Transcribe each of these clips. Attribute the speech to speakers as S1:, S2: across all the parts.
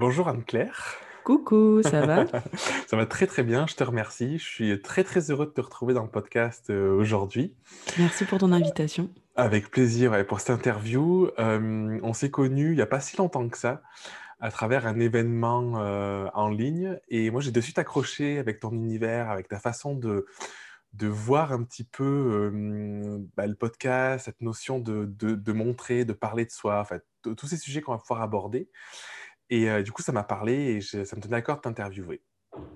S1: Bonjour Anne-Claire.
S2: Coucou, ça va
S1: Ça va très très bien, je te remercie. Je suis très très heureux de te retrouver dans le podcast euh, aujourd'hui.
S2: Merci pour ton invitation.
S1: Avec plaisir ouais, pour cette interview. Euh, on s'est connus il n'y a pas si longtemps que ça à travers un événement euh, en ligne et moi j'ai de suite accroché avec ton univers, avec ta façon de, de voir un petit peu bah, le podcast, cette notion de, de, de, montrer, de parler de soi, en fait, tous ces sujets qu'on va pouvoir aborder. Et euh, du coup, ça m'a parlé et ça me tenait à cœur de t'interviewer.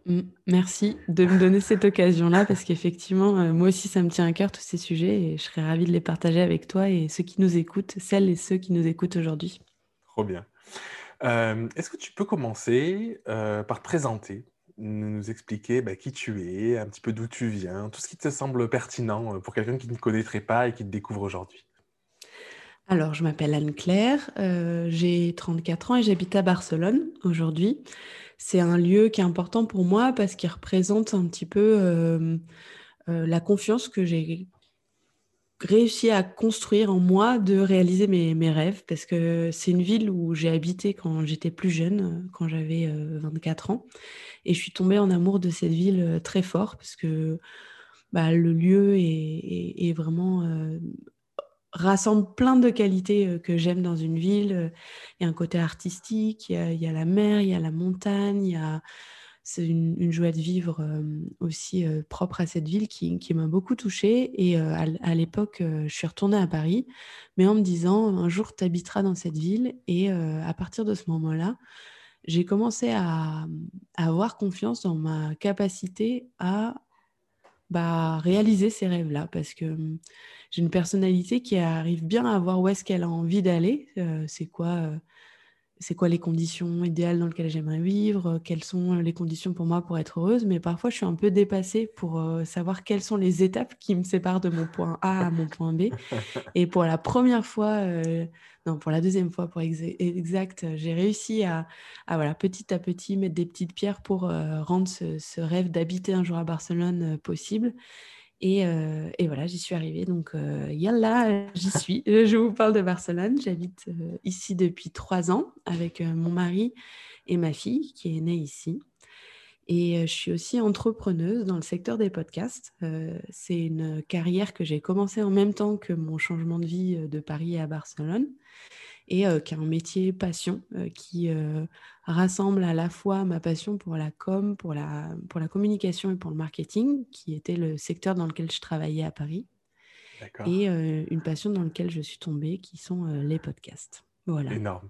S2: Mmh, merci de me donner cette occasion-là parce qu'effectivement, euh, moi aussi, ça me tient à cœur tous ces sujets et je serais ravie de les partager avec toi et ceux qui nous écoutent, celles et ceux qui nous écoutent aujourd'hui.
S1: Trop bien. Euh, est-ce que tu peux commencer par te présenter, nous expliquer bah, qui tu es, un petit peu d'où tu viens, tout ce qui te semble pertinent pour quelqu'un qui ne te connaîtrait pas et qui te découvre aujourd'hui?
S2: Alors, je m'appelle Anne-Claire, euh, j'ai 34 ans et j'habite à Barcelone aujourd'hui. C'est un lieu qui est important pour moi parce qu'il représente un petit peu euh, euh, la confiance que j'ai réussi à construire en moi de réaliser mes, rêves parce que c'est une ville où j'ai habité quand j'étais plus jeune, quand j'avais 24 ans. Et je suis tombée en amour de cette ville très fort parce que bah, le lieu est vraiment rassemble plein de qualités euh, que j'aime dans une ville. Euh, il y a un côté artistique, il y a, la mer, il y a la montagne, il y a c'est une, joie de vivre euh, aussi propre à cette ville qui, m'a beaucoup touchée. Et à, l'époque, je suis retournée à Paris, mais en me disant, un jour, tu habiteras dans cette ville. Et à partir de ce moment-là, j'ai commencé à, avoir confiance dans ma capacité à bah, réaliser ces rêves-là, parce que j'ai une personnalité qui arrive bien à voir où est-ce qu'elle a envie d'aller, euh, c'est quoi, euh, c'est quoi les conditions idéales dans lesquelles j'aimerais vivre, quelles sont les conditions pour moi pour être heureuse, mais parfois je suis un peu dépassée pour euh, savoir quelles sont les étapes qui me séparent de mon point A à mon point B. Et pour la première fois, non, pour la deuxième fois, pour exact, j'ai réussi à, voilà, petit à petit mettre des petites pierres pour rendre ce, ce rêve d'habiter un jour à Barcelone possible. Euh, et, voilà, j'y suis arrivée. Donc, euh, yalla, j'y suis. Je vous parle de Barcelone. J'habite euh, ici depuis trois ans avec mon mari et ma fille qui est née ici. Et je suis aussi entrepreneuse dans le secteur des podcasts. c'est une carrière que j'ai commencée en même temps que mon changement de vie de Paris à Barcelone et qui est un métier passion qui rassemble à la fois ma passion pour la com, pour la, pour la communication et pour le marketing, qui était le secteur dans lequel je travaillais à Paris, et une passion dans laquelle je suis tombée, qui sont les podcasts. Voilà.
S1: Énorme.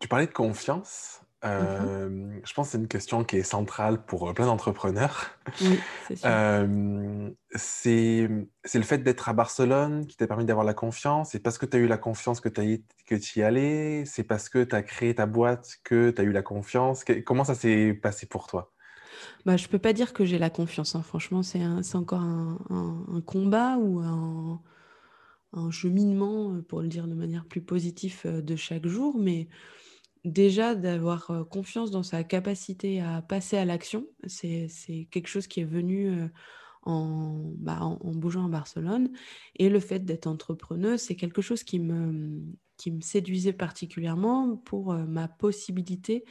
S1: tu parlais de confiance. Mmh euh, je pense que c'est une question qui est centrale pour euh, plein d'entrepreneurs.
S2: Oui, c'est.
S1: Euh, le fait d'être à Barcelone qui t'a permis d'avoir la confiance. C'est parce que tu as eu la confiance que, tu y allais. C'est parce que tu as créé ta boîte que tu as eu la confiance? comment ça s'est passé pour toi?
S2: Bah, Je ne peux pas dire que j'ai la confiance. Hein. Franchement, c'est encore un, un, combat ou un, un, cheminement, pour le dire de manière plus positive, de chaque jour. Mais Déjà, d'avoir confiance dans sa capacité à passer à l'action, c'est quelque chose qui est venu en, bah, en, bougeant à Barcelone. Et le fait d'être entrepreneuse, c'est quelque chose qui me, qui me séduisait particulièrement pour ma possibilité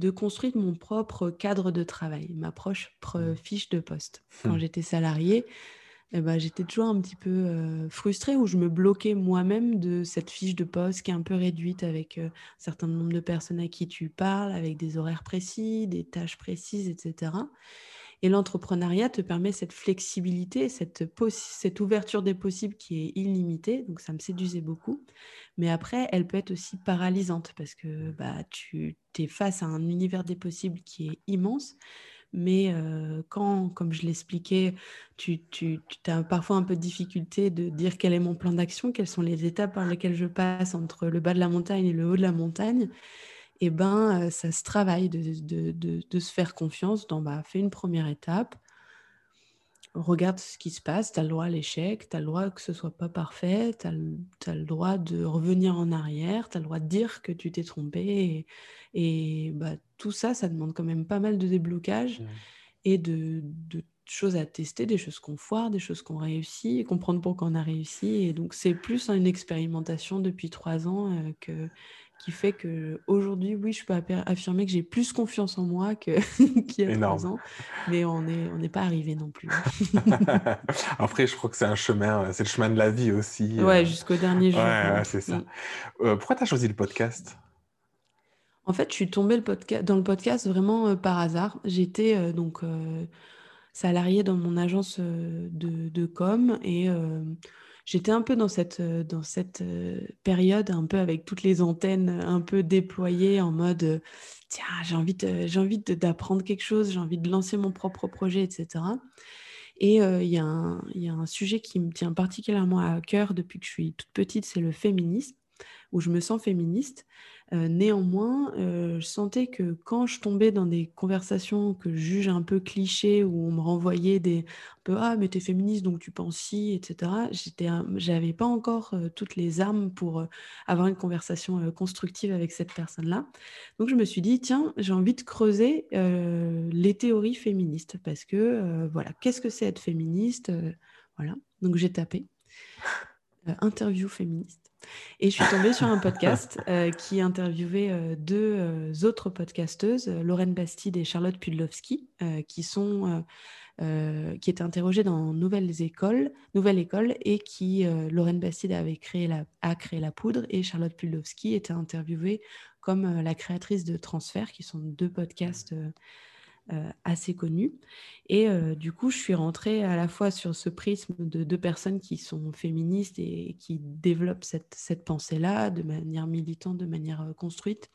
S2: de construire mon propre cadre de travail, ma propre mmh. fiche de poste. Quand mmh. j'étais salariée, eh ben, j'étais toujours un petit peu frustrée où je me bloquais moi-même de cette fiche de poste qui est un peu réduite avec un certain nombre de personnes à qui tu parles, avec des horaires précis, des tâches précises, etc. Et l'entrepreneuriat te permet cette flexibilité, cette, cette ouverture des possibles qui est illimitée. Donc ça me séduisait beaucoup. Mais après, elle peut être aussi paralysante parce que bah, tu es face à un univers des possibles qui est immense. Mais quand, comme je l'expliquais, tu, tu, as parfois un peu de difficulté de dire quel est mon plan d'action, quelles sont les étapes par lesquelles je passe entre le bas de la montagne et le haut de la montagne, et eh ben ça se travaille de se faire confiance dans bah, fais une première étape, regarde ce qui se passe, tu as le droit à l'échec, tu as le droit que ce soit pas parfait, tu as, le droit de revenir en arrière, tu as le droit de dire que tu t'es trompé. Et, bah, tout ça, ça demande quand même pas mal de déblocage mmh. et de, choses à tester, des choses qu'on foire, des choses qu'on réussit, et comprendre pourquoi on a réussi. Et donc, c'est plus une expérimentation depuis trois ans euh, que, qui fait que aujourd'hui, oui, je peux affirmer que j'ai plus confiance en moi qu'il y a trois ans, mais on n'est on pas arrivé non plus.
S1: Après, je crois que c'est un chemin, c'est le chemin de la vie aussi.
S2: Ouais, jusqu'au dernier jour.
S1: Ouais, c'est ça. Euh, pourquoi tu as choisi le podcast?
S2: En fait, je suis tombée le dans le podcast vraiment euh, par hasard. J'étais euh, donc salariée dans mon agence de, de com et j'étais un peu dans cette, euh, dans cette euh, période, un peu avec toutes les antennes un peu déployées en mode euh, tiens, j'ai envie, j'ai envie d'apprendre quelque chose, j'ai envie de lancer mon propre projet, etc. Et il y, y, a un sujet qui me tient particulièrement à cœur depuis que je suis toute petite, c'est le féminisme, où je me sens féministe. Euh, néanmoins, euh, je sentais que quand je tombais dans des conversations que je juge un peu clichés, où on me renvoyait des un peu ah mais t'es féministe donc tu penses si, etc. J'avais pas encore euh, toutes les armes pour avoir une conversation constructive avec cette personne-là. Donc je me suis dit tiens j'ai envie de creuser les théories féministes parce que voilà qu'est-ce que c'est être féministe, voilà. Donc j'ai tapé interview féministe. Et je suis tombée sur un podcast euh, qui interviewait euh, deux euh, autres podcasteuses, Lorraine Bastide et Charlotte Pudlowski, qui sont qui étaient interrogées dans Nouvelles Écoles, Nouvelle École, et qui Lorraine Bastide avait créé la, a créé la poudre, et Charlotte Pudlowski était interviewée comme la créatrice de Transfert, qui sont deux podcasts assez connue. Et euh, du coup, je suis rentrée à la fois sur ce prisme de deux personnes qui sont féministes et qui développent cette, cette pensée-là de manière militante, de manière euh, construite,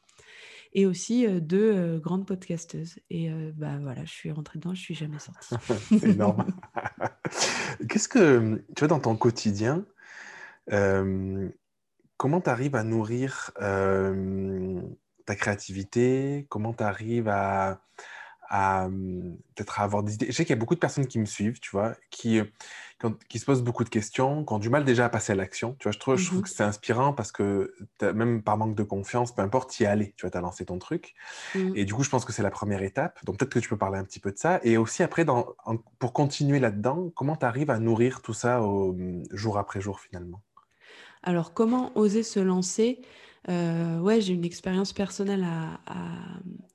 S2: et aussi deux grandes podcasteuses. Et bah voilà, je suis rentrée dedans, je suis jamais sortie.
S1: C'est énorme. Qu'est-ce que, tu vois, dans ton quotidien, comment tu arrives à nourrir ta créativité? Comment tu arrives à à peut-être avoir des idées. Je sais qu'il y a beaucoup de personnes qui me suivent, tu vois, qui, qui se posent beaucoup de questions, qui ont du mal déjà à passer à l'action. Tu vois, je trouve, je trouve mmh que c'est inspirant parce que même par manque de confiance, peu importe, y aller. Tu vois, tu as lancé ton truc. Mmh. Et du coup, je pense que c'est la première étape. Donc peut-être que tu peux parler un petit peu de ça. Et aussi après, dans, pour continuer là-dedans, comment tu arrives à nourrir tout ça au, jour après jour finalement?
S2: Alors, comment oser se lancer? Euh, ouais, j'ai une expérience personnelle à,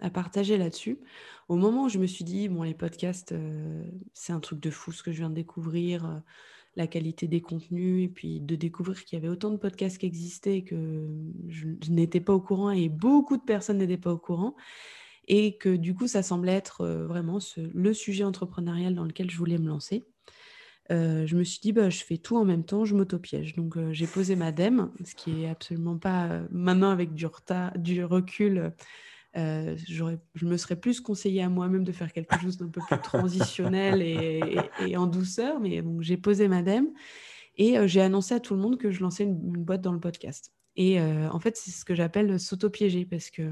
S2: à, partager là-dessus. Au moment où je me suis dit, bon, les podcasts, euh, c'est un truc de fou ce que je viens de découvrir, euh, la qualité des contenus, et puis de découvrir qu'il y avait autant de podcasts qui existaient que je, n'étais pas au courant et beaucoup de personnes n'étaient pas au courant. Et que du coup, ça semblait être vraiment le sujet entrepreneurial dans lequel je voulais me lancer. Euh, je me suis dit, bah, je fais tout en même temps, je m'auto-piège. Donc, euh, j'ai posé ma DEM, ce qui est absolument pas. Euh, maintenant, avec du, retard, du recul, je me serais plus conseillé à moi-même de faire quelque chose d'un peu plus transitionnel et, en douceur. Mais donc, j'ai posé ma DEM et j'ai annoncé à tout le monde que je lançais une, une boîte dans le podcast. Et en fait, c'est ce que j'appelle s'auto-piéger parce que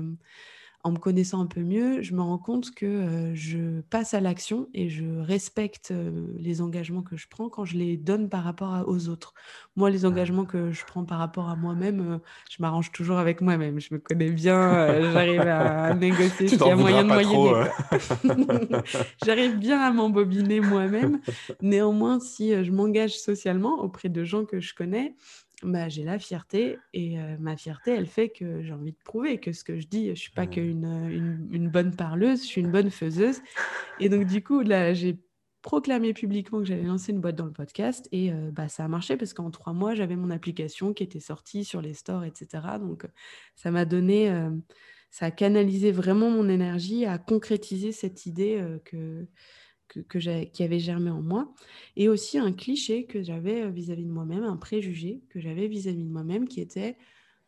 S2: en me connaissant un peu mieux, je me rends compte que euh, je passe à l'action et je respecte euh, les engagements que je prends quand je les donne par rapport aux autres. Moi, les engagements que je prends par rapport à moi-même, euh, je m'arrange toujours avec moi-même. Je me connais bien, j'arrive à, négocier qu'il y a moyen de moyenner. j'arrive bien à m'embobiner moi-même. Néanmoins, si je m'engage socialement auprès de gens que je connais, bah, j'ai la fierté et ma fierté, elle fait que j'ai envie de prouver que ce que je dis, je suis pas mmh. qu'une une, une, bonne parleuse, je suis une bonne faiseuse. Et donc du coup, là, j'ai proclamé publiquement que j'allais lancer une boîte dans le podcast et bah, ça a marché parce qu'en trois mois, j'avais mon application qui était sortie sur les stores, etc. Donc ça m'a donné, ça a canalisé vraiment mon énergie à concrétiser cette idée que que, qui avait germé en moi, et aussi un cliché que j'avais euh, vis-à-vis de moi-même, un préjugé que j'avais vis-à-vis de moi-même, qui était, de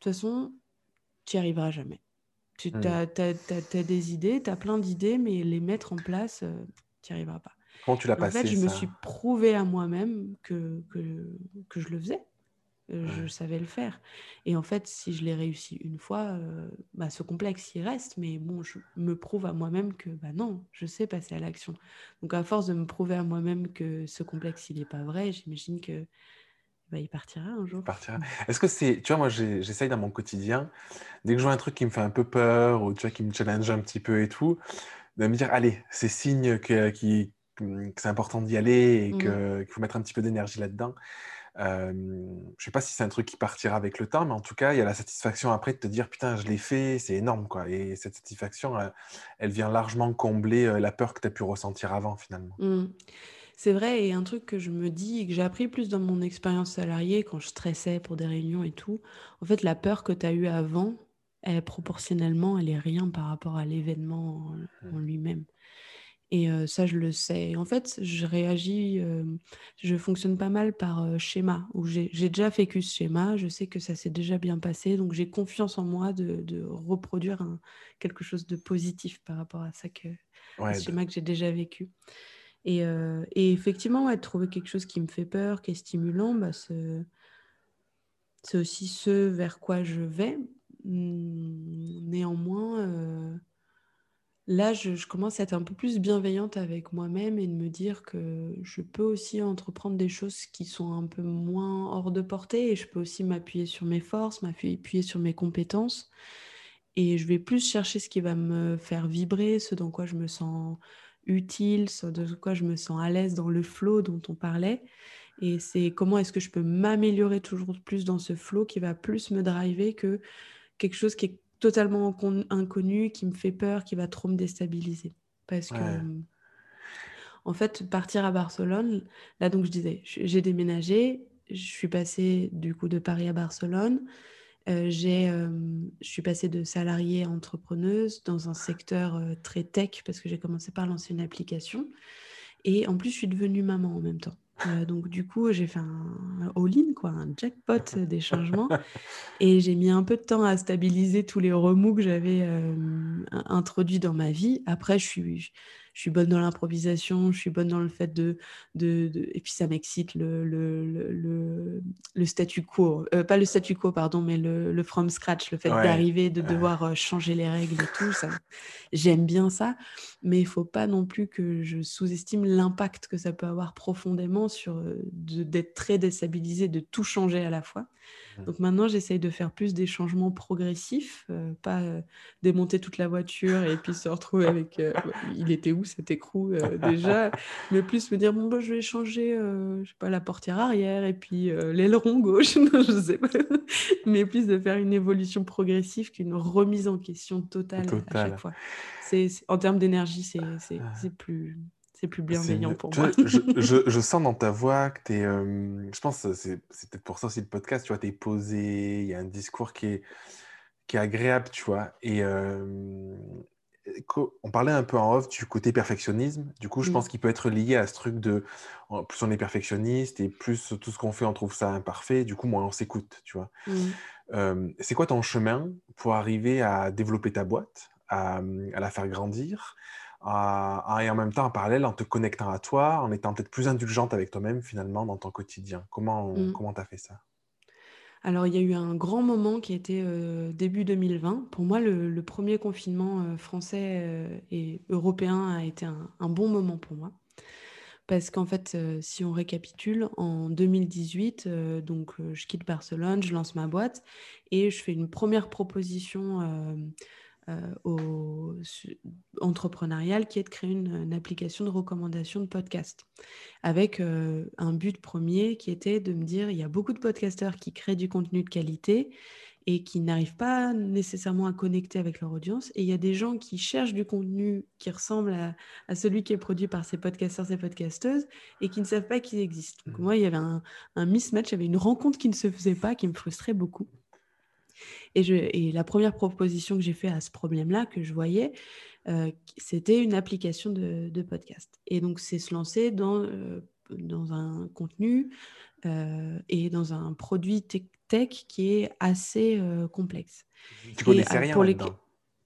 S2: toute façon, tu n'y arriveras jamais. Tu mmh. as, des idées, tu as plein d'idées, mais les mettre en place, euh, tu n'y arriveras pas.
S1: Comment tu l'as passé
S2: En fait, je me suis prouvé à moi-même que, que, que je le faisais. Je savais le faire. Et en fait, si je l'ai réussi une fois, euh, bah, ce complexe, il reste. Mais bon, je me prouve à moi-même que bah non, je sais passer à l'action. Donc, à force de me prouver à moi-même que ce complexe, il n'est pas vrai, j'imagine que bah, il partira un jour.
S1: partira. Est-ce que c'est, tu vois, moi, j'essaye dans mon quotidien, dès que je vois un truc qui me fait un peu peur ou tu vois, qui me challenge un petit peu et tout, de me dire, allez, c'est signe que, que c'est important d'y aller et mmh qu'il faut mettre un petit peu d'énergie là-dedans. Je ne sais pas si c'est un truc qui partira avec le temps, mais en tout cas, il y a la satisfaction après de te dire putain, je l'ai fait, c'est énorme. Quoi. Et cette satisfaction, elle, vient largement combler la peur que tu as pu ressentir avant finalement.
S2: Mmh. C'est vrai, et un truc que je me dis et que j'ai appris plus dans mon expérience salariée, quand je stressais pour des réunions et tout, en fait, la peur que tu as eue avant, elle, proportionnellement, elle est rien par rapport à l'événement en, mmh. lui-même. Et ça, je le sais. En fait, je réagis, je fonctionne pas mal par schéma, où j'ai déjà vécu ce schéma, je sais que ça s'est déjà bien passé, donc j'ai confiance en moi de, reproduire quelque chose de positif par rapport à ça que, ce schéma que j'ai déjà vécu. Et, effectivement, trouver quelque chose qui me fait peur, qui est stimulant, bah, c'est aussi ce vers quoi je vais. Mmh, néanmoins, là, je, commence à être un peu plus bienveillante avec moi-même et de me dire que je peux aussi entreprendre des choses qui sont un peu moins hors de portée et je peux aussi m'appuyer sur mes forces, m'appuyer sur mes compétences. Et je vais plus chercher ce qui va me faire vibrer, ce dans quoi je me sens utile, ce de quoi je me sens à l'aise dans le flow dont on parlait. Et c'est comment est-ce que je peux m'améliorer toujours plus dans ce flow qui va plus me driver que quelque chose qui est totalement inconnu, qui me fait peur, qui va trop me déstabiliser. Parce que, en fait, partir à Barcelone, là, donc je disais, j'ai déménagé, je suis passée du coup de Paris à Barcelone. Euh, j'ai, euh, je suis passée de salariée à entrepreneuse dans un secteur euh, très tech parce que j'ai commencé par lancer une application. Et en plus, je suis devenue maman en même temps. Euh, donc du coup, j'ai fait un all-in, quoi, un jackpot des changements. Et j'ai mis un peu de temps à stabiliser tous les remous que j'avais euh, introduits dans ma vie. Après, je suis, je suis bonne dans l'improvisation, je suis bonne dans le fait de... de, Et puis ça m'excite le, le, le, le, statu quo. Euh, pas le statu quo, pardon, mais le, from scratch, le fait d'arriver, de devoir euh, changer les règles et tout. Ça... J'aime bien ça, mais il faut pas non plus que je sous-estime l'impact que ça peut avoir profondément sur euh, d'être très déstabilisé, de tout changer à la fois. Mmh. Donc maintenant, j'essaye de faire plus des changements progressifs, pas démonter toute la voiture et puis se retrouver avec... il était où cet écrou euh, déjà, mais plus me dire bon bah, je vais changer, euh, je sais pas la portière arrière et puis euh, l'aileron gauche, je sais pas, mais plus de faire une évolution progressive qu'une remise en question totale, à chaque fois. C'est en termes d'énergie, c'est ah. plus c'est plus bienveillant pour moi.
S1: je, je, sens dans ta voix que tu es. je pense que c'est peut-être pour ça aussi le podcast, tu vois, tu es posé, il y a un discours qui est, qui est agréable, tu vois. Et, on parlait un peu en off du côté perfectionnisme. Du coup, je pense qu'il peut être lié à ce truc de plus on est perfectionniste et plus tout ce qu'on fait, on trouve ça imparfait. Du coup, moins on s'écoute, tu vois. c'est quoi ton chemin pour arriver à développer ta boîte, à, la faire grandir, et en même temps, en parallèle, en te connectant à toi, en étant peut-être plus indulgente avec toi-même finalement dans ton quotidien Comment mmh. tu as fait ça?
S2: Alors, il y a eu un grand moment qui était début 2020. Pour moi, le, premier confinement français et européen a été un, bon moment pour moi. Parce qu'en fait, si on récapitule, en 2018, donc je quitte Barcelone, je lance ma boîte et je fais une première proposition euh, au, entrepreneurial qui est de créer une, application de recommandation de podcast avec euh, un but premier qui était de me dire il y a beaucoup de podcasteurs qui créent du contenu de qualité et qui n'arrivent pas nécessairement à connecter avec leur audience. Et il y a des gens qui cherchent du contenu qui ressemble à, celui qui est produit par ces podcasteurs, ces podcasteuses, et qui ne savent pas qu'il existe. Donc mmh. moi, il y avait un, un mismatch, il y avait une rencontre qui ne se faisait pas, qui me frustrait beaucoup. Et, la première proposition que j'ai faite à ce problème-là, que je voyais, euh, c'était une application de, podcast. Et donc, c'est se lancer dans, euh, dans un contenu euh, et dans un produit tech, qui est assez complexe.
S1: Tu connaissais rien pour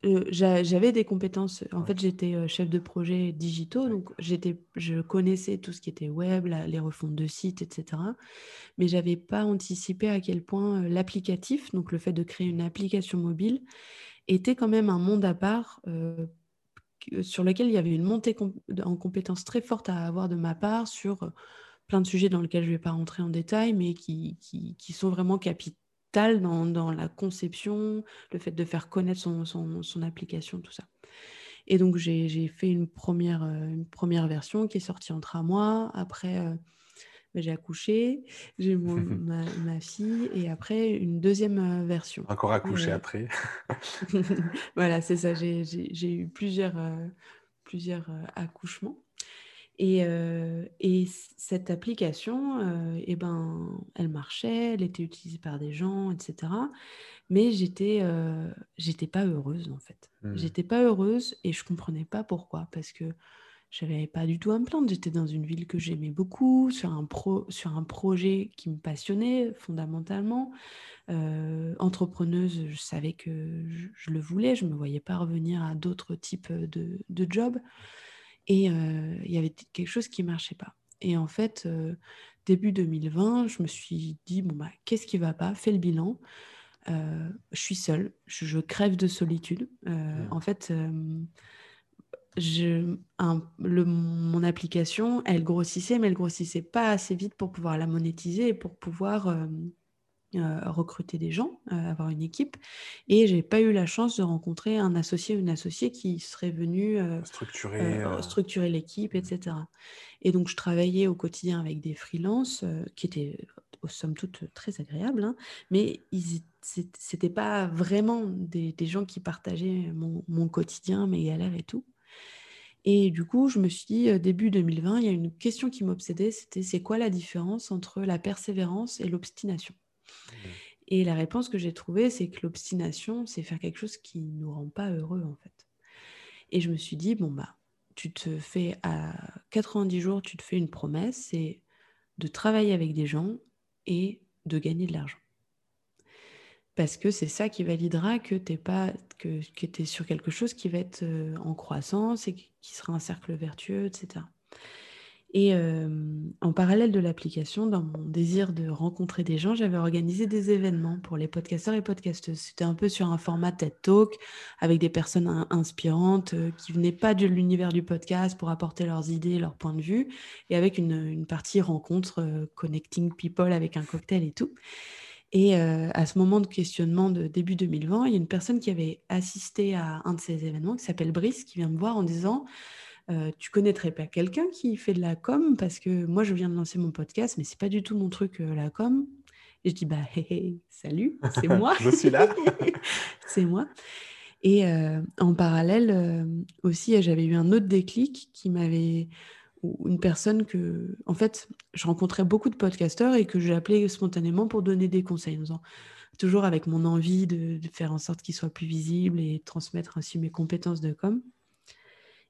S2: euh, j'avais des compétences. En fait, j'étais euh, chef de projet digitaux, donc j'étais, je connaissais tout ce qui était web, les refontes de sites, etc. Mais j'avais pas anticipé à quel point euh, l'applicatif, donc le fait de créer une application mobile, était quand même un monde à part sur lequel il y avait une montée en compétences très forte à avoir de ma part sur plein de sujets dans lesquels je ne vais pas rentrer en détail, mais qui, qui, qui sont vraiment capitaux dans, la conception, le fait de faire connaître son, application, tout ça. Et donc, j'ai fait une première, euh, une première version qui est sortie en trois mois. Après, euh, bah, j'ai accouché, j'ai ma, ma, fille et après une deuxième version.
S1: Encore accouché après.
S2: voilà, c'est ça. J'ai eu plusieurs, plusieurs accouchements. Et, et, cette application, eh ben, elle marchait, elle était utilisée par des gens, etc. Mais j'étais j'étais pas heureuse en fait. Mmh. J'étais pas heureuse et je comprenais pas pourquoi. Parce que j'avais pas du tout à me plaindre. J'étais dans une ville que j'aimais beaucoup, sur un, pro, sur un projet qui me passionnait fondamentalement. entrepreneuse, je savais que je, le voulais. Je me voyais pas revenir à d'autres types de, de jobs. Et il y avait quelque chose qui ne marchait pas. Et en fait, début 2020, je me suis dit, bon, bah, qu'est-ce qui ne va pas? Fais le bilan. je suis seule, je, crève de solitude. Mmh. En fait, je, le, mon application, elle grossissait, mais elle grossissait pas assez vite pour pouvoir la monétiser et pour pouvoir euh, recruter des gens, euh, avoir une équipe. Et j'ai pas eu la chance de rencontrer un associé ou une associée qui serait venu euh, structurer, structurer l'équipe, etc. Et donc, je travaillais au quotidien avec des freelances qui étaient, aux somme toute, très agréables, hein, mais ils c'était pas vraiment des, des, gens qui partageaient mon, mon, quotidien, mes galères et tout. Et du coup, je me suis dit, début 2020, il y a une question qui m'obsédait, c'était c'est quoi la différence entre la persévérance et l'obstination? Et la réponse que j'ai trouvée, c'est que l'obstination, c'est faire quelque chose qui ne nous rend pas heureux, en fait. Et je me suis dit, bon, bah, tu te fais à 90 jours, tu te fais une promesse, c'est de travailler avec des gens et de gagner de l'argent. Parce que c'est ça qui validera que tu que, es sur quelque chose qui va être en croissance et qui sera un cercle vertueux, etc. Et en parallèle de l'application, dans mon désir de rencontrer des gens, j'avais organisé des événements pour les podcasteurs et podcasteuses. C'était un peu sur un format TED Talk avec des personnes inspirantes qui venaient pas de l'univers du podcast pour apporter leurs idées, leurs points de vue, et avec une, partie rencontre, connecting people avec un cocktail et tout. Et à ce moment de questionnement de début 2020, il y a une personne qui avait assisté à un de ces événements qui s'appelle Brice, qui vient me voir en disant euh, tu connaîtrais pas quelqu'un qui fait de la com parce que moi je viens de lancer mon podcast mais c'est pas du tout mon truc euh, la com. Et je dis bah salut c'est moi.
S1: Je suis là.
S2: C'est moi. Et euh, en parallèle aussi j'avais eu un autre déclic qui m'avait une personne que en fait je rencontrais beaucoup de podcasteurs et que j'ai appelé spontanément pour donner des conseils en toujours avec mon envie de, de faire en sorte qu'ils soient plus visibles et transmettre ainsi mes compétences de com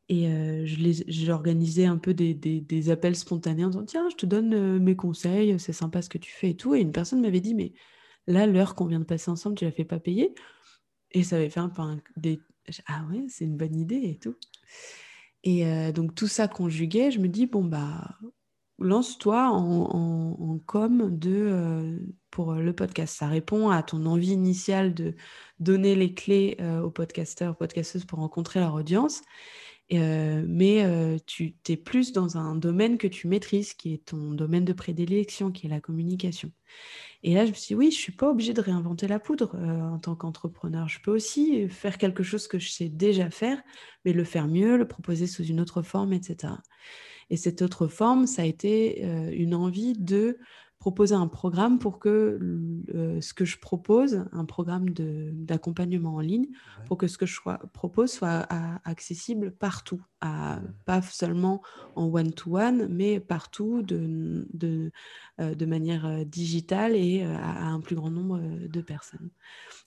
S2: et euh, j'ai organisé un peu des, des, appels spontanés en disant Tiens, je te donne euh, mes conseils, c'est sympa ce que tu fais et tout. Et une personne m'avait dit Mais là, l'heure qu'on vient de passer ensemble, tu la fais pas payer? Et ça avait fait un peu des. Ah ouais, c'est une bonne idée et tout. Et euh, donc, tout ça conjugué, je me dis Bon, bah, lance-toi en, en, com de, pour le podcast. Ça répond à ton envie initiale de donner les clés aux podcasteurs, aux podcasteuses pour rencontrer leur audience. Euh, mais euh, tu es plus dans un domaine que tu maîtrises, qui est ton domaine de prédilection, qui est la communication. Et là, je me suis dit, oui, je ne suis pas obligée de réinventer la poudre euh, en tant qu'entrepreneur. Je peux aussi faire quelque chose que je sais déjà faire, mais le faire mieux, le proposer sous une autre forme, etc. Et cette autre forme, ça a été une envie de proposer un programme pour que ce que je propose, un programme d'accompagnement en ligne, pour que ce que je propose soit accessible partout, à, pas seulement en one-to-one, mais partout de, de, euh, de, manière euh, digitale et euh, à, un plus grand nombre de personnes.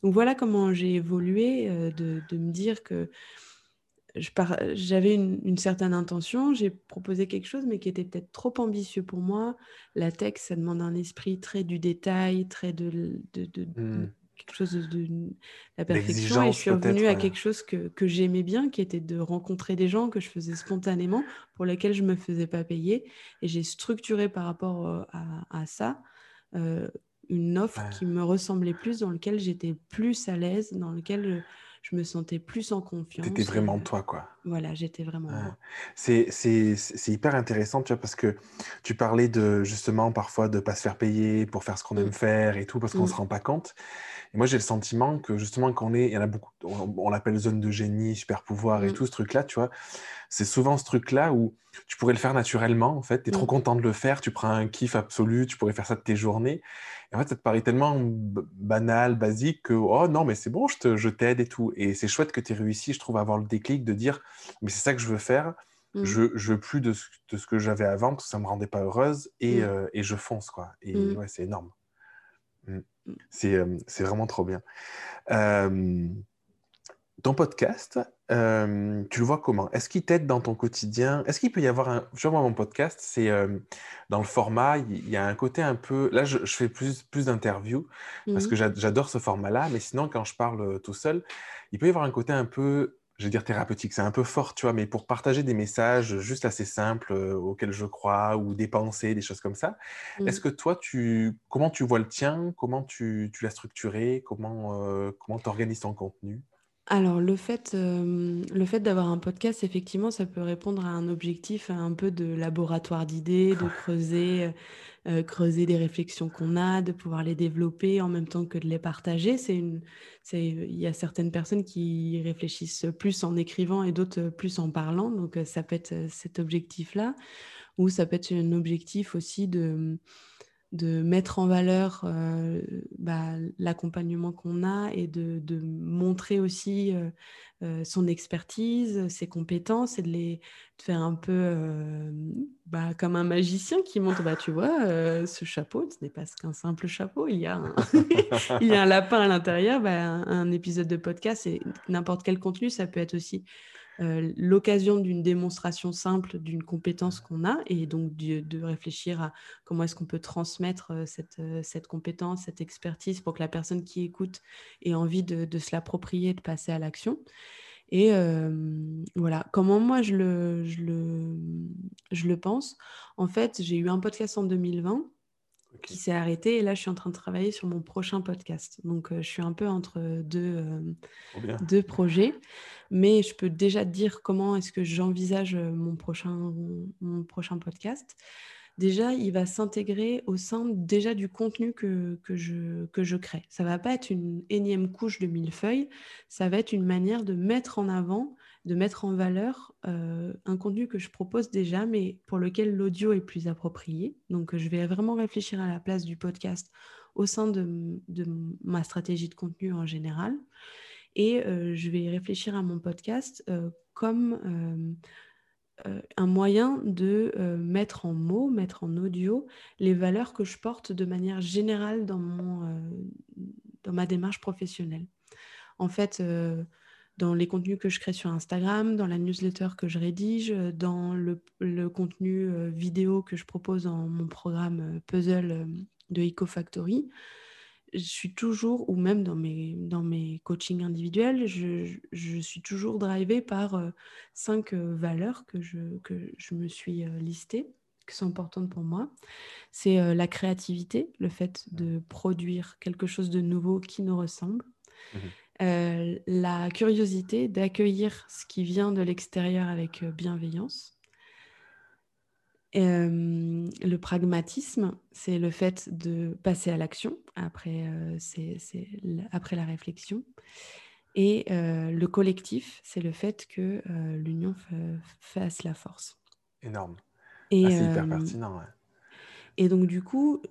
S2: Donc voilà comment j'ai évolué de, de me dire que j'avais une, certaine intention, j'ai proposé quelque chose, mais qui était peut-être trop ambitieux pour moi. La tech, ça demande un esprit très du détail, très de, mmh. quelque chose de, la perfection. Et je suis revenue à quelque chose que, j'aimais bien, qui était de rencontrer des gens que je faisais spontanément, pour lesquels je ne me faisais pas payer. Et j'ai structuré par rapport euh, à, ça. Euh, une offre qui me ressemblait plus, dans laquelle j'étais plus à l'aise, dans laquelle je me sentais plus en confiance.
S1: C'était vraiment toi, quoi.
S2: Voilà, j'étais vraiment moi.
S1: C'est hyper intéressant, tu vois, parce que tu parlais de justement parfois de ne pas se faire payer pour faire ce qu'on aime mmh. faire et tout, parce qu'on ne se mmh. rend pas compte. Et moi, j'ai le sentiment que justement, quand on est, il y en a beaucoup, on, l'appelle zone de génie, super pouvoir et mmh. tout, ce truc-là, tu vois, c'est souvent ce truc-là où tu pourrais le faire naturellement, en fait, tu es trop content de le faire, tu prends un kiff absolu, tu pourrais faire ça de tes journées. Et en fait, ça te paraît tellement banal, basique que, oh non, mais c'est bon, je t'aide et tout. Et c'est chouette que tu aies réussi, je trouve, à avoir le déclic de dire, mais c'est ça que je veux faire. Mmh. Je, je veux plus de ce, de ce que j'avais avant parce que ça me rendait pas heureuse et, mmh. euh, et je fonce, quoi. Et mmh. ouais, c'est énorme. C'est euh, c'est vraiment trop bien. Euh, ton podcast, tu le vois comment? Est-ce qu'il t'aide dans ton quotidien? Est-ce qu'il peut y avoir un... Je vois mon podcast, c'est dans le format, il y a un côté un peu... Là, je, fais plus, plus d'interviews parce que j'adore ce format-là, mais sinon, quand je parle tout seul, il peut y avoir un côté un peu, je vais dire thérapeutique, c'est un peu fort, tu vois, mais pour partager des messages juste assez simples auxquels je crois ou des pensées, des choses comme ça. Est-ce mmh. que toi, tu... comment tu vois le tien? Comment tu, tu l'as structuré? Comment comment tu organises ton contenu?
S2: Alors le fait, le fait d'avoir un podcast, effectivement, ça peut répondre à un objectif un peu de laboratoire d'idées, de creuser, creuser des réflexions qu'on a, de pouvoir les développer en même temps que de les partager. C'est une il y a certaines personnes qui réfléchissent plus en écrivant et d'autres plus en parlant, donc ça peut être, cet objectif-là. Ou ça peut être un objectif aussi de, de mettre en valeur euh, bah, l'accompagnement qu'on a et de, montrer aussi euh, euh, son expertise, ses compétences et de les faire un peu bah, comme un magicien qui montre, bah, tu vois, ce chapeau, ce n'est pas qu'un simple chapeau, il y a un, il y a un lapin à l'intérieur, bah, un, épisode de podcast et n'importe quel contenu, ça peut être aussi euh, l'occasion d'une démonstration simple d'une compétence qu'on a et donc de, réfléchir à comment est-ce qu'on peut transmettre euh, cette, euh, cette, compétence, cette expertise pour que la personne qui écoute ait envie de, de se l'approprier, de passer à l'action. Et voilà, comment moi je le, je le, je le pense? En fait, j'ai eu un podcast en 2020 qui s'est arrêté et là je suis en train de travailler sur mon prochain podcast. Donc je suis un peu entre deux, deux projets mais je peux déjà dire comment est-ce que j'envisage euh, mon prochain, mon prochain podcast. Déjà, il va s'intégrer au sein déjà du contenu que, que, je, que je crée. Ça va pas être une énième couche de millefeuilles, ça va être une manière de mettre en avant, de mettre en valeur euh, un contenu que je propose déjà, mais pour lequel l'audio est plus approprié. Donc, je vais vraiment réfléchir à la place du podcast au sein de, de ma stratégie de contenu en général. Et euh, je vais réfléchir à mon podcast euh, comme un moyen de mettre en mots, mettre en audio les valeurs que je porte de manière générale dans, mon, dans ma démarche professionnelle. En fait, dans les contenus que je crée sur Instagram, dans la newsletter que je rédige, dans le, le contenu vidéo que je propose dans mon programme Puzzle de EcoFactory, je suis toujours, ou même dans mes, dans mes coachings individuels, je, je suis toujours drivée par euh, cinq euh, valeurs que je, que je me suis euh, listées, qui sont importantes pour moi. C'est la créativité, le fait de produire quelque chose de nouveau qui nous ressemble. Mmh la curiosité, d'accueillir ce qui vient de l'extérieur avec bienveillance le pragmatisme, c'est le fait de passer à l'action après, c'est, après la réflexion. Et le collectif, c'est le fait que l'union fasse la force.
S1: Énorme. Et, ah, c'est hyper pertinent.
S2: Et donc, du coup,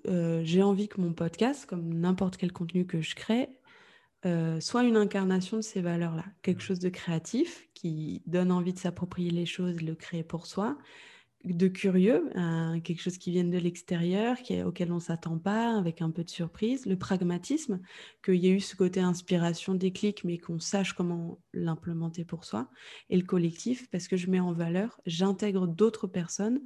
S2: j'ai envie que mon podcast, comme n'importe quel contenu que je crée, soit une incarnation de ces valeurs-là. Quelque mmh. chose de créatif qui donne envie de s'approprier les choses, le créer pour soi, de curieux, quelque chose qui vient de l'extérieur, auquel on ne s'attend pas, avec un peu de surprise, le pragmatisme, qu'il y ait eu ce côté inspiration, déclic, mais qu'on sache comment l'implémenter pour soi, et le collectif, parce que je mets en valeur, j'intègre d'autres personnes.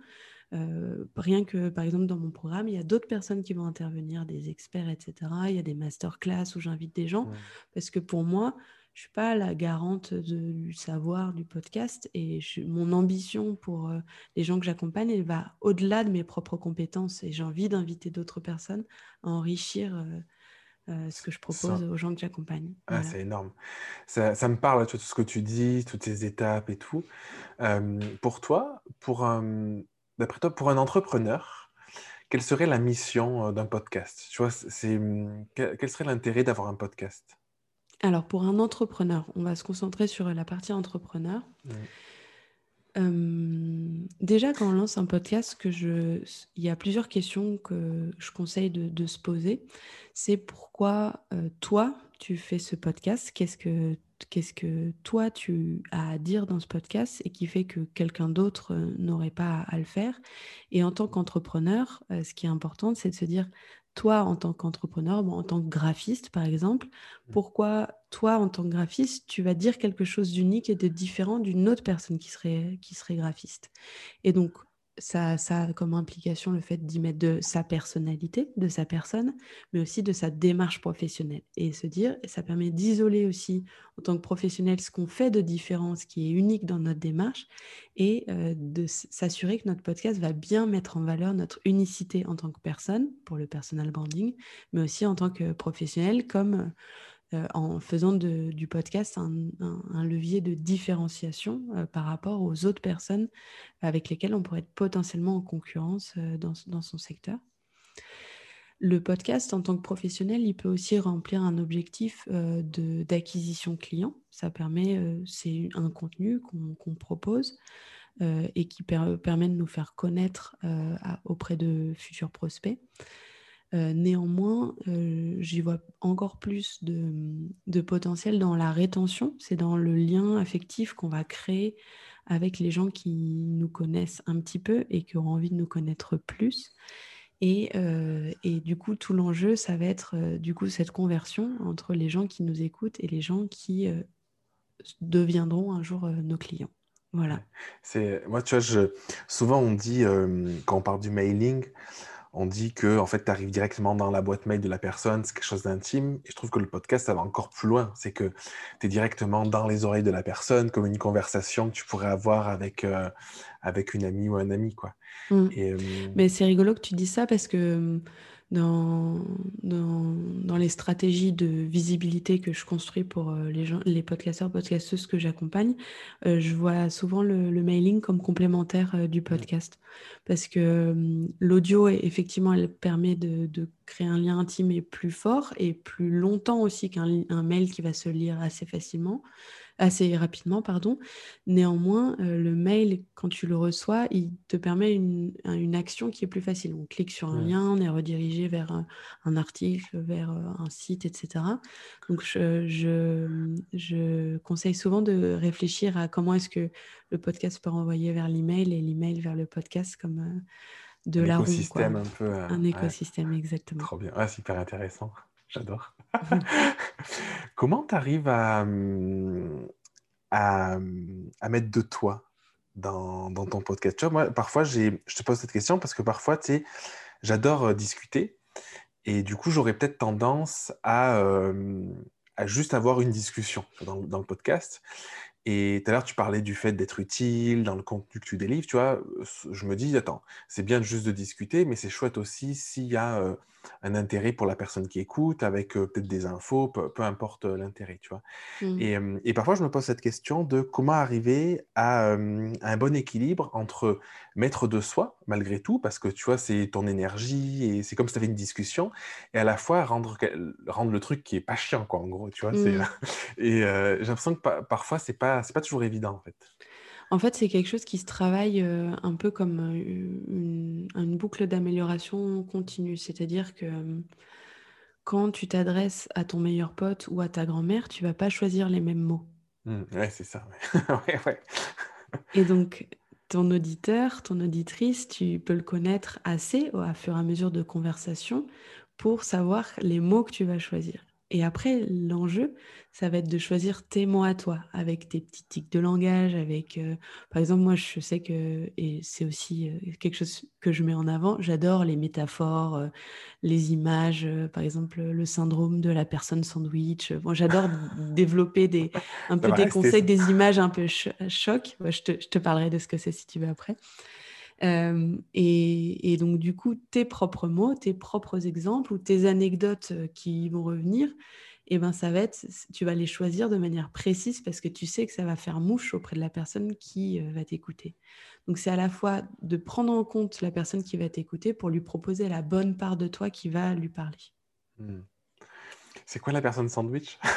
S2: Euh, rien que, par exemple, dans mon programme, il y a d'autres personnes qui vont intervenir, des experts, etc. Il y a des masterclass où j'invite des gens, parce que pour moi, je suis pas la garante du savoir du podcast et mon ambition pour euh, les gens que j'accompagne, elle va au-delà de mes propres compétences et j'ai envie d'inviter d'autres personnes à enrichir euh, ce que je propose aux gens que j'accompagne.
S1: Ah, c'est énorme. Ça, me parle, tu tout ce que tu dis, toutes ces étapes et tout. pour toi, pour d'après toi, pour un entrepreneur, quelle serait la mission d'un podcast? Tu vois, c'est, mmh, quel serait l'intérêt d'avoir un podcast?
S2: Alors, pour un entrepreneur, on va se concentrer sur la partie entrepreneur. Mmh déjà, quand on lance un podcast, que je... il y a plusieurs questions que je conseille de, se poser. C'est pourquoi toi, tu fais ce podcast? Qu'est-ce que, qu'est-ce que toi, tu as à dire dans ce podcast et qui fait que quelqu'un d'autre n'aurait pas à le faire Et en tant qu'entrepreneur, ce qui est important, c'est de se dire, toi, en tant qu'entrepreneur, en tant que graphiste, par exemple, mmh. pourquoi toi, en tant que graphiste, tu vas dire quelque chose d'unique et de différent d'une autre personne qui serait, qui serait graphiste? Et donc, ça, a comme implication le fait d'y mettre de sa personnalité, de sa personne, mais aussi de sa démarche professionnelle. Et se dire, ça permet d'isoler aussi en tant que professionnel ce qu'on fait de différent, ce qui est unique dans notre démarche, et euh, de s'assurer que notre podcast va bien mettre en valeur notre unicité en tant que personne, pour le personal branding, mais aussi en tant que professionnel, comme... Euh, en faisant du podcast un, levier de différenciation euh, par rapport aux autres personnes avec lesquelles on pourrait être potentiellement en concurrence euh, dans, son secteur. Le podcast, en tant que professionnel, il peut aussi remplir un objectif d'acquisition client. Ça permet, c'est un contenu qu'on propose et qui permet de nous faire connaître auprès de futurs prospects. Euh, néanmoins, euh, j'y vois encore plus de, potentiel dans la rétention, c'est dans le lien affectif qu'on va créer avec les gens qui nous connaissent un petit peu et qui auront envie de nous connaître plus. Et, euh, du coup, tout l'enjeu, ça va être du coup cette conversion entre les gens qui nous écoutent et les gens qui deviendront un jour nos clients. Voilà.
S1: C'est moi, tu vois, souvent on dit quand on parle du mailing, on dit que en fait, tu arrives directement dans la boîte mail de la personne, c'est quelque chose d'intime. Et je trouve que le podcast, ça va encore plus loin. C'est que tu es directement dans les oreilles de la personne, comme une conversation que tu pourrais avoir avec, euh, avec une amie ou un ami. Quoi.
S2: Mmh. Euh, Mais c'est rigolo que tu dis ça parce que dans, dans, les stratégies de visibilité que je construis pour euh, les, gens, les podcasteurs, podcasteuses que j'accompagne, euh, je vois souvent le, mailing comme complémentaire euh, du mmh. podcast. Parce que l'audio, effectivement, elle permet de, de, créer un lien intime et plus fort et plus longtemps aussi qu'un mail qui va se lire assez facilement assez rapidement, pardon. Néanmoins, euh, le mail, quand tu le reçois, il te permet une, une action qui est plus facile. On clique sur un lien, on est redirigé vers un, article, vers euh, un site, etc. Donc, je, je, conseille souvent de réfléchir à comment est-ce que le podcast peut renvoyer vers l'email et l'email vers le podcast comme euh, de un la
S1: écosystème un peu.
S2: un écosystème, exactement.
S1: Trop bien. Ah, super intéressant. J'adore. Comment tu arrives à, hum, hum, à, mettre de toi dans, ton podcast? Tu moi, Parfois, je te pose cette question parce que parfois, tu j'adore euh, discuter et du coup, j'aurais peut-être tendance à, hum, à, juste avoir une discussion dans, dans le podcast. Et tout à l'heure, tu parlais du fait d'être utile dans le contenu que tu délivres. Tu vois, je me dis, attends, c'est bien juste de discuter, mais c'est chouette aussi s'il y a euh, un intérêt pour la personne qui écoute, avec euh, peut-être des infos, peu, importe euh, l'intérêt, tu vois. Mmh. Et, parfois, je me pose cette question de comment arriver à, un bon équilibre entre mettre de soi, malgré tout, parce que tu vois, c'est ton énergie et c'est comme si tu avais une discussion, et à la fois rendre, rendre le truc qui est pas chiant, quoi, en gros, tu vois. Mmh. Et j'ai l'impression que parfois, c'est pas pas toujours évident en fait.
S2: En fait, c'est quelque chose qui se travaille euh, un peu comme euh, une, boucle d'amélioration continue. C'est-à-dire que euh, quand tu t'adresses à ton meilleur pote ou à ta grand-mère, tu vas pas choisir les mêmes mots.
S1: Mmh, ouais, c'est ça.
S2: Et donc, ton auditeur, ton auditrice, tu peux le connaître assez au fur et à mesure de conversation pour savoir les mots que tu vas choisir. Et après, l'enjeu, ça va être de choisir tes mots à toi, avec tes petits tics de langage, avec, euh, par exemple, moi, je sais que, et c'est aussi euh, quelque chose que je mets en avant, j'adore les métaphores, euh, les images, par exemple, le syndrome de la personne sandwich. Bon, j'adore développer des, un peu des conseils, des images un peu choc. je, te, je, te, parlerai de ce que c'est si tu veux après. Et, donc, du coup, tes propres mots, tes propres exemples ou tes anecdotes qui vont revenir, et eh ben, ça va être, tu vas les choisir de manière précise parce que tu sais que ça va faire mouche auprès de la personne qui va t'écouter. Donc, c'est à la fois de prendre en compte la personne qui va t'écouter pour lui proposer la bonne part de toi qui va lui parler. Mmh.
S1: C'est quoi la personne sandwich?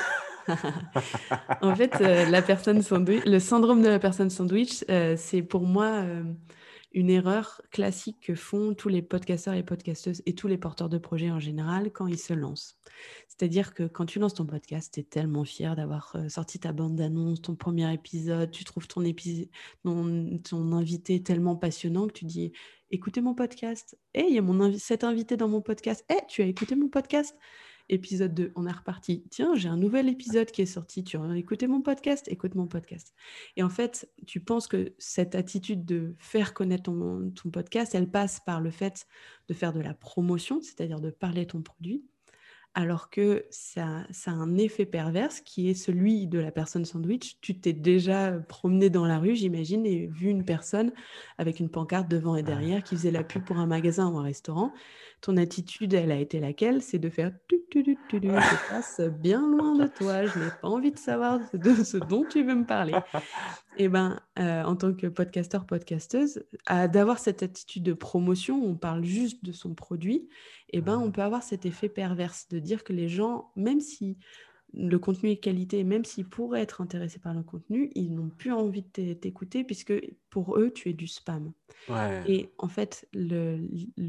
S2: En fait, la personne sandwich, le syndrome de la personne sandwich, c'est pour moi une erreur classique que font tous les podcasteurs et podcasteuses et tous les porteurs de projets en général quand ils se lancent. C'est-à-dire que quand tu lances ton podcast, tu es tellement fier d'avoir euh, sorti ta bande d'annonce, ton premier épisode, tu trouves ton, invité tellement passionnant que tu dis écoutez mon podcast. Eh, il y a mon cet invité dans mon podcast. Eh, tu as écouté mon podcast épisode 2, on est reparti. Tiens, j'ai un nouvel épisode qui est sorti. Tu as écouté mon podcast Écoute mon podcast. Et en fait, tu penses que cette attitude de faire connaître ton, podcast, elle passe par le fait de faire de la promotion, c'est-à-dire de parler ton produit alors que ça, ça, a un effet perverse qui est celui de la personne sandwich. Tu t'es déjà promené dans la rue, j'imagine, et vu une personne avec une pancarte devant et derrière qui faisait la pub pour un magasin ou un restaurant. Ton attitude, elle a été laquelle? C'est de faire tu, tu, tu, tu, je passe bien loin de toi, je n'ai pas envie de savoir de ce dont tu veux me parler. Et eh ben, euh, en tant que podcasteur, podcasteuse, d'avoir cette attitude de promotion, on parle juste de son produit, et eh ben, on peut avoir cet effet perverse de dire que les gens, même si le contenu est qualité, même s'ils pourraient être intéressés par le contenu, ils n'ont plus envie de t'écouter puisque pour eux, tu es du spam. Et en fait, le,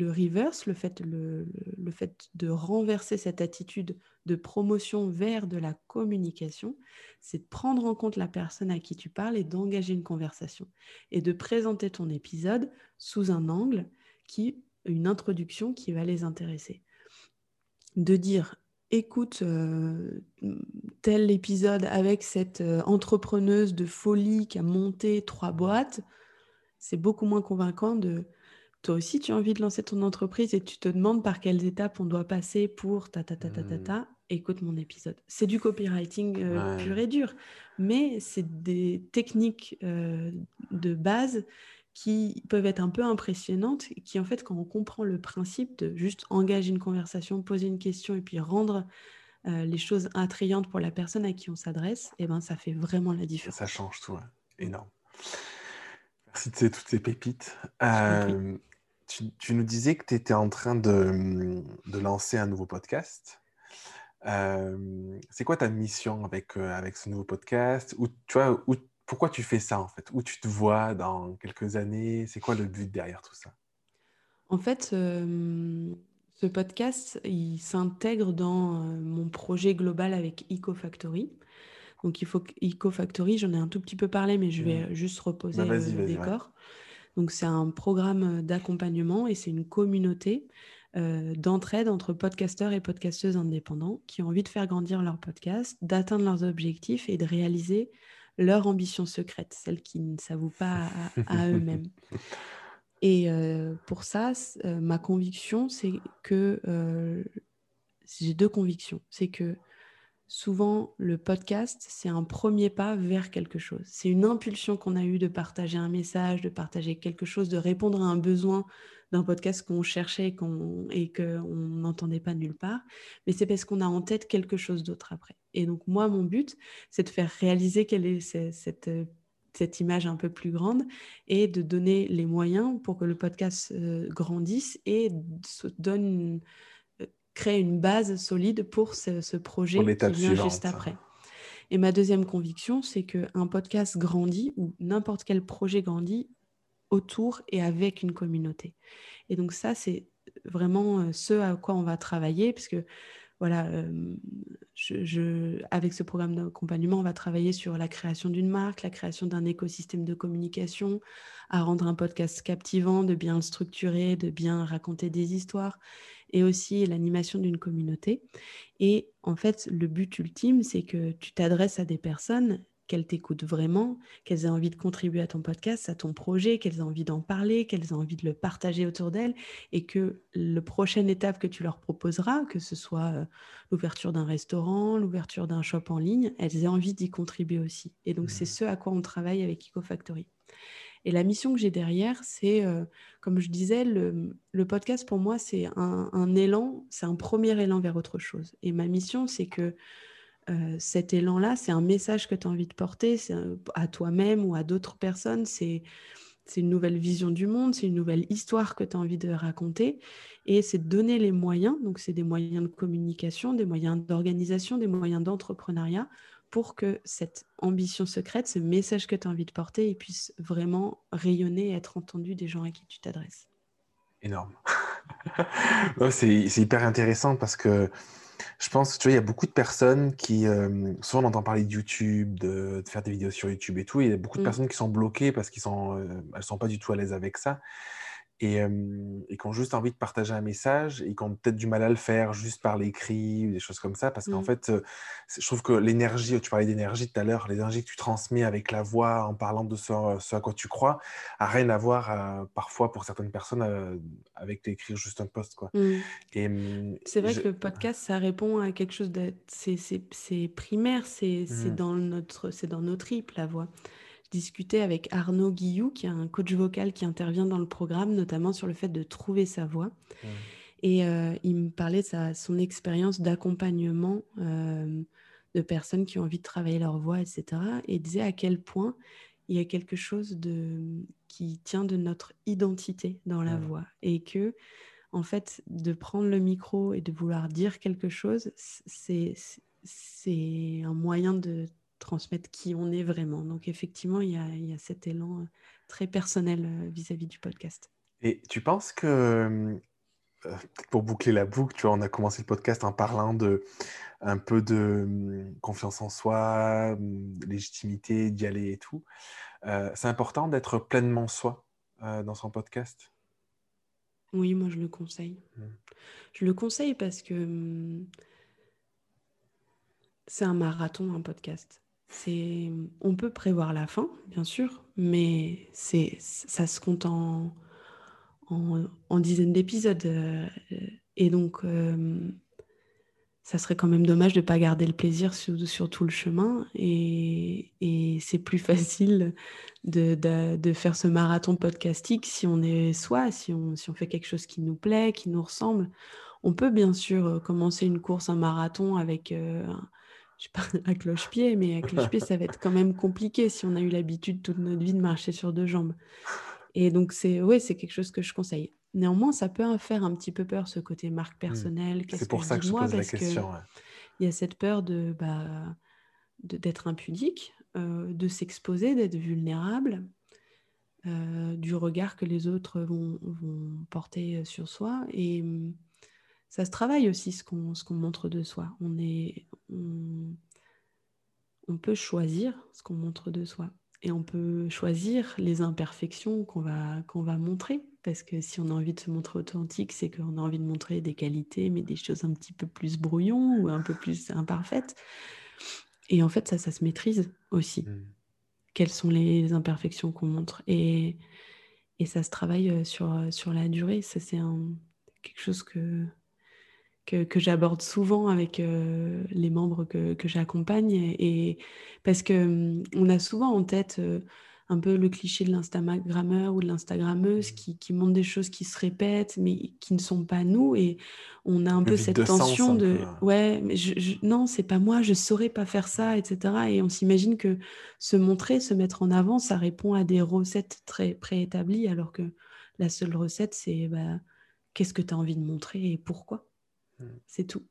S2: reverse, le fait, le, fait de renverser cette attitude de promotion vers de la communication, c'est de prendre en compte la personne à qui tu parles et d'engager une conversation. Et de présenter ton épisode sous un angle qui, une introduction qui va les intéresser. De dire écoute euh, tel épisode avec cette euh, entrepreneuse de folie qui a monté trois boîtes, c'est beaucoup moins convaincant de toi aussi tu as envie de lancer ton entreprise et tu te demandes par quelles étapes on doit passer pour ta ta ta ta ta, ta mmh. écoute mon épisode. C'est du copywriting euh, pur et dur, mais c'est des techniques de base qui peuvent être un peu impressionnantes, qui en fait, quand on comprend le principe de juste engager une conversation, poser une question et puis rendre euh, les choses attrayantes pour la personne à qui on s'adresse, et eh ben, ça fait vraiment la différence.
S1: Ça change tout, énorme. Merci de toutes ces pépites. Euh, tu, nous disais que tu étais en train de, de, lancer un nouveau podcast. Euh, c'est quoi ta mission avec, avec ce nouveau podcast? Où, tu vois, où pourquoi tu fais ça en fait? Où tu te vois dans quelques années? C'est quoi le but derrière tout ça?
S2: En fait, ce podcast, il s'intègre dans mon projet global avec EcoFactory. Donc, EcoFactory, j'en ai un tout petit peu parlé, mais je vais mmh. juste reposer bah, le décor. Donc, c'est un programme d'accompagnement et c'est une communauté d'entraide entre podcasteurs et podcasteuses indépendants qui ont envie de faire grandir leur podcast, d'atteindre leurs objectifs et de réaliser leur ambition secrète, celle qui ne s'avoue pas à, eux-mêmes. Et euh, pour ça, euh, ma conviction, c'est que euh, j'ai deux convictions. C'est que souvent, le podcast, c'est un premier pas vers quelque chose. C'est une impulsion qu'on a eue de partager un message, de partager quelque chose, de répondre à un besoin d'un podcast qu'on cherchait et qu'on n'entendait pas nulle part, mais c'est parce qu'on a en tête quelque chose d'autre après. Et donc moi, mon but, c'est de faire réaliser quelle est cette, cette image un peu plus grande et de donner les moyens pour que le podcast euh, grandisse et donne euh, crée une base solide pour ce, projet qui vient juste après. Et ma deuxième conviction, c'est qu'un podcast grandit ou n'importe quel projet grandit autour et avec une communauté. Et donc ça, c'est vraiment euh, ce à quoi on va travailler, puisque voilà, euh, avec ce programme d'accompagnement, on va travailler sur la création d'une marque, la création d'un écosystème de communication, à rendre un podcast captivant, de bien le structurer, de bien raconter des histoires, et aussi l'animation d'une communauté. Et en fait, le but ultime, c'est que tu t'adresses à des personnes qu'elles t'écoutent vraiment, qu'elles aient envie de contribuer à ton podcast, à ton projet, qu'elles aient envie d'en parler, qu'elles aient envie de le partager autour d'elles et que le prochaine étape que tu leur proposeras, que ce soit euh, l'ouverture d'un restaurant, l'ouverture d'un shop en ligne, elles aient envie d'y contribuer aussi. Et donc, c'est mmh. ce à quoi on travaille avec EcoFactory. Et la mission que j'ai derrière, c'est, euh, comme je disais, le, podcast pour moi, c'est un, élan, c'est un premier élan vers autre chose. Et ma mission, c'est que euh, cet élan-là, c'est un message que tu as envie de porter à toi-même ou à d'autres personnes. C'est une nouvelle vision du monde, c'est une nouvelle histoire que tu as envie de raconter. Et c'est de donner les moyens, donc c'est des moyens de communication, des moyens d'organisation, des moyens d'entrepreneuriat, pour que cette ambition secrète, ce message que tu as envie de porter, il puisse vraiment rayonner et être entendu des gens à qui tu t'adresses.
S1: Énorme. c'est hyper intéressant parce que je pense, tu vois, il y a beaucoup de personnes qui, euh, souvent on entend parler de YouTube, de, faire des vidéos sur YouTube et tout, et il y a beaucoup de mmh. personnes qui sont bloquées parce qu'elles sont, euh, elles sont pas du tout à l'aise avec ça et, et qui ont juste envie de partager un message et qui ont peut-être du mal à le faire juste par l'écrit ou des choses comme ça. Parce qu'en mmh. fait, je trouve que l'énergie, tu parlais d'énergie tout à l'heure, l'énergie que tu transmets avec la voix en parlant de ce, à quoi tu crois, a rien à voir parfois pour certaines personnes avec d'écrire juste un post. Quoi.
S2: Mmh. c'est vrai que le podcast, ça répond à quelque chose de... C'est primaire, c'est mmh. dans, notre, dans nos tripes, la voix discutais avec Arnaud Guillou, qui est un coach vocal qui intervient dans le programme, notamment sur le fait de trouver sa voix. Mmh. Et euh, il me parlait de sa, son expérience d'accompagnement euh, de personnes qui ont envie de travailler leur voix, etc. Et il disait à quel point il y a quelque chose de, qui tient de notre identité dans la mmh. voix. Et que, en fait, de prendre le micro et de vouloir dire quelque chose, c'est un moyen de transmettre qui on est vraiment. Donc effectivement, il y a, cet élan euh, très personnel euh, vis-à-vis du podcast.
S1: Et tu penses que, euh, pour boucler la boucle, tu vois, on a commencé le podcast en parlant de un peu de hum, confiance en soi, hum, légitimité, d'y aller et tout. c'est important d'être pleinement soi dans son podcast?
S2: Oui, moi je le conseille. Mmh. Je le conseille parce que hum, c'est un marathon, un podcast on peut prévoir la fin, bien sûr, mais c'est, ça se compte en, en, dizaines d'épisodes. Euh, et donc, euh, ça serait quand même dommage de ne pas garder le plaisir sur, tout le chemin. Et, c'est plus facile de, faire ce marathon podcastique si on est soi, si on, si on fait quelque chose qui nous plaît, qui nous ressemble. On peut bien sûr commencer une course, un marathon avec euh, je pas, à cloche-pied, mais à cloche-pied, ça va être quand même compliqué si on a eu l'habitude toute notre vie de marcher sur deux jambes. Et donc, c'est ouais, c'est quelque chose que je conseille. Néanmoins, ça peut faire un petit peu peur, ce côté marque mmh. personnelle.
S1: C'est pour ça que je pose la question.
S2: Il y a cette peur de bah, d'être impudique, euh, de s'exposer, d'être vulnérable, euh, du regard que les autres vont, vont porter sur soi. Et mmh, ça se travaille aussi ce qu'on montre de soi. On, est, on, peut choisir ce qu'on montre de soi. Et on peut choisir les imperfections qu'on va, qu'on va montrer. Parce que si on a envie de se montrer authentique, c'est qu'on a envie de montrer des qualités, mais des choses un petit peu plus brouillons ou un peu plus imparfaites. Et en fait, ça, ça se maîtrise aussi. Mmh. Quelles sont les imperfections qu'on montre et, et ça se travaille euh, sur, euh, sur la durée. Ça, c'est quelque chose que, que, j'aborde souvent avec euh, les membres que, j'accompagne. Et, parce que hum, on a souvent en tête euh, un peu le cliché de l'instagrammeur ou de l'instagrammeuse qui, qui montre des choses qui se répètent mais qui ne sont pas nous. Et on a un peu cette tension de ouais, mais je, non, c'est pas moi, je saurais pas faire ça, etc. Et on s'imagine que se montrer, se mettre en avant, ça répond à des recettes très préétablies, alors que la seule recette, c'est bah, qu'est-ce que tu as envie de montrer et pourquoi? Mm. C'est tout.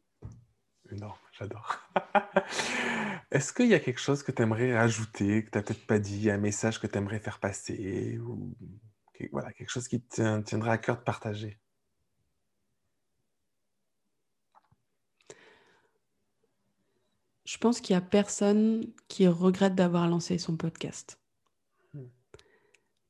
S1: Non, j'adore. Est-ce qu'il y a quelque chose que tu aimerais rajouter, que tu n'as peut-être pas dit, un message que tu aimerais faire passer, ou voilà, quelque chose qui te tiendrait à cœur de partager?
S2: Je pense qu'il n'y a personne qui regrette d'avoir lancé son podcast. Mm.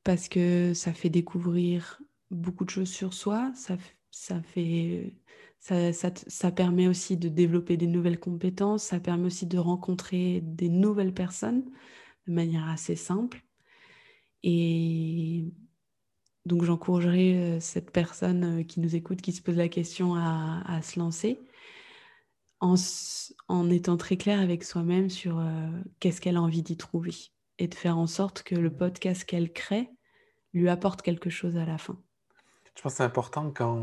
S2: Parce que ça fait découvrir beaucoup de choses sur soi, ça, ça fait ça, permet aussi de développer des nouvelles compétences, ça permet aussi de rencontrer des nouvelles personnes de manière assez simple. Et donc j'encouragerais euh, cette personne euh, qui nous écoute, qui se pose la question à, se lancer, en, étant très clair avec soi-même sur euh, qu'est-ce qu'elle a envie d'y trouver et de faire en sorte que le podcast qu'elle crée lui apporte quelque chose à la fin.
S1: Je pense que c'est important quand,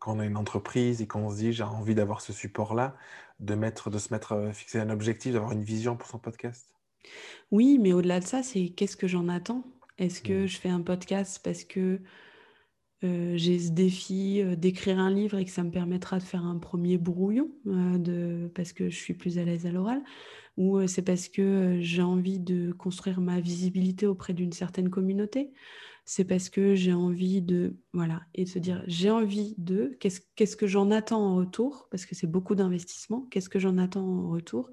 S1: quand, on a une entreprise et qu'on se dit j'ai envie d'avoir ce support-là, de, mettre, de se mettre euh, fixer un objectif, d'avoir une vision pour son podcast.
S2: Oui, mais au-delà de ça, c'est qu'est-ce que j'en attends? Est-ce que mmh. je fais un podcast parce que euh, j'ai ce défi euh, d'écrire un livre et que ça me permettra de faire un premier brouillon de, parce que je suis plus à l'aise à l'oral? Ou c'est parce que j'ai envie de construire ma visibilité auprès d'une certaine communauté? C'est parce que j'ai envie de, voilà, et de se dire, j'ai envie de, qu'est-ce, que j'en attends en retour, parce que c'est beaucoup d'investissement, qu'est-ce que j'en attends en retour,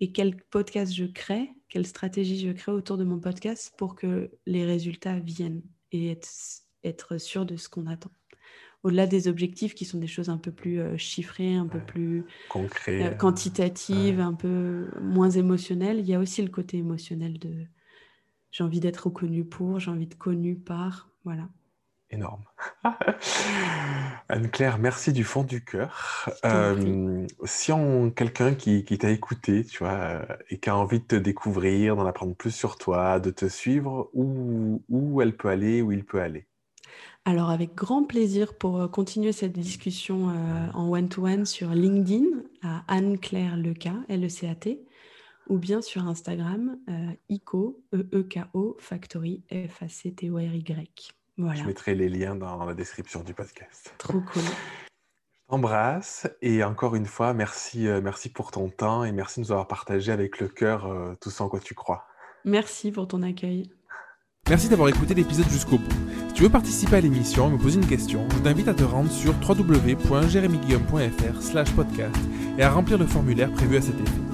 S2: et quel podcast je crée, quelle stratégie je crée autour de mon podcast pour que les résultats viennent et être, être sûr de ce qu'on attend? Au-delà des objectifs qui sont des choses un peu plus euh, chiffrées, un peu plus
S1: Concret,
S2: euh, quantitatives, un peu moins émotionnelles, il y a aussi le côté émotionnel de, j'ai envie d'être reconnu pour, j'ai envie de connu par, voilà.
S1: Énorme. Anne-Claire, merci du fond du cœur. Euh, si on quelqu'un qui, qui t'a écouté, tu vois, euh, et qui a envie de te découvrir, d'en apprendre plus sur toi, de te suivre, où, où elle peut aller, où il peut aller?
S2: Alors avec grand plaisir pour euh, continuer cette discussion en one-to-one sur LinkedIn à Anne-Claire Leca, L-E-C-A-T ou bien sur Instagram, euh, ICO, E-E-K-O, Factory, F-A-C-T-O-R-Y.
S1: Voilà. Je mettrai les liens dans la description du podcast.
S2: Trop cool.
S1: Je t'embrasse et encore une fois, merci, euh, merci pour ton temps et merci de nous avoir partagé avec le cœur euh, tout ce en quoi tu crois.
S2: Merci pour ton accueil.
S3: Merci d'avoir écouté l'épisode jusqu'au bout. Si tu veux participer à l'émission et me poser une question, je t'invite à te rendre sur www.jeremyguillaume.fr slash podcast et à remplir le formulaire prévu à cet effet.